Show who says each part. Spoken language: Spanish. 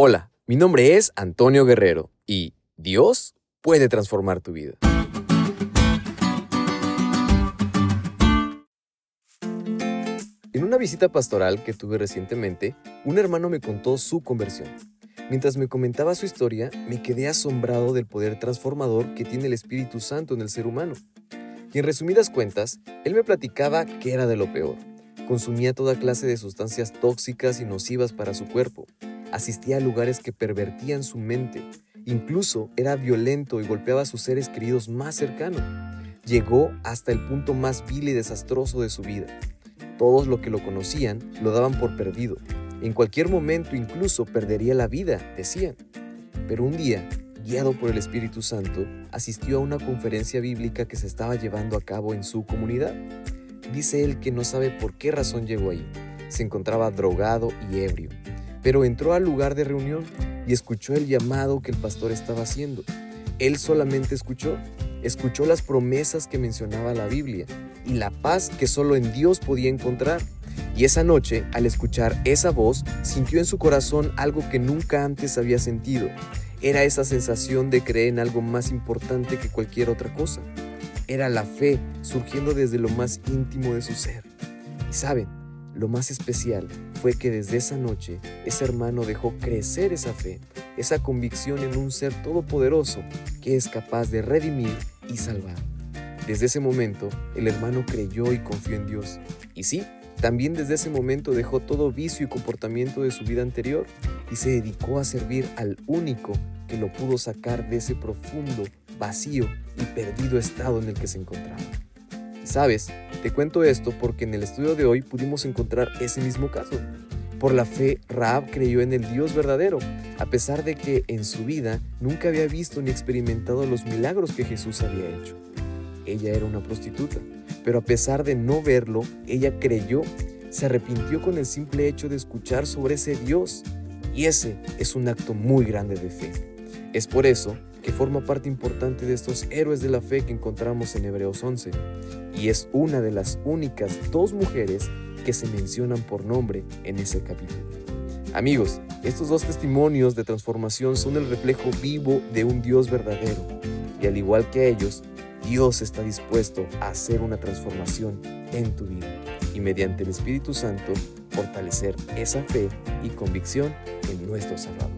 Speaker 1: Hola, mi nombre es Antonio Guerrero y Dios puede transformar tu vida. En una visita pastoral que tuve recientemente, un hermano me contó su conversión. Mientras me comentaba su historia, me quedé asombrado del poder transformador que tiene el Espíritu Santo en el ser humano. Y en resumidas cuentas, él me platicaba que era de lo peor. Consumía toda clase de sustancias tóxicas y nocivas para su cuerpo, asistía a lugares que pervertían su mente, incluso era violento y golpeaba a sus seres queridos más cercanos. Llegó hasta el punto más vil y desastroso de su vida. Todos los que lo conocían lo daban por perdido. En cualquier momento incluso perdería la vida, decían. Pero un día, guiado por el Espíritu Santo, asistió a una conferencia bíblica que se estaba llevando a cabo en su comunidad. Dice él que no sabe por qué razón llegó ahí. Se encontraba drogado y ebrio pero entró al lugar de reunión y escuchó el llamado que el pastor estaba haciendo. Él solamente escuchó, escuchó las promesas que mencionaba la Biblia y la paz que solo en Dios podía encontrar. Y esa noche, al escuchar esa voz, sintió en su corazón algo que nunca antes había sentido. Era esa sensación de creer en algo más importante que cualquier otra cosa. Era la fe surgiendo desde lo más íntimo de su ser. Y saben, lo más especial fue que desde esa noche ese hermano dejó crecer esa fe, esa convicción en un ser todopoderoso que es capaz de redimir y salvar. Desde ese momento el hermano creyó y confió en Dios. Y sí, también desde ese momento dejó todo vicio y comportamiento de su vida anterior y se dedicó a servir al único que lo pudo sacar de ese profundo, vacío y perdido estado en el que se encontraba. Sabes, te cuento esto porque en el estudio de hoy pudimos encontrar ese mismo caso. Por la fe, Raab creyó en el Dios verdadero, a pesar de que en su vida nunca había visto ni experimentado los milagros que Jesús había hecho. Ella era una prostituta, pero a pesar de no verlo, ella creyó, se arrepintió con el simple hecho de escuchar sobre ese Dios. Y ese es un acto muy grande de fe. Es por eso que forma parte importante de estos héroes de la fe que encontramos en Hebreos 11 y es una de las únicas dos mujeres que se mencionan por nombre en ese capítulo. Amigos, estos dos testimonios de transformación son el reflejo vivo de un Dios verdadero y al igual que ellos, Dios está dispuesto a hacer una transformación en tu vida y mediante el Espíritu Santo fortalecer esa fe y convicción en nuestro Salvador.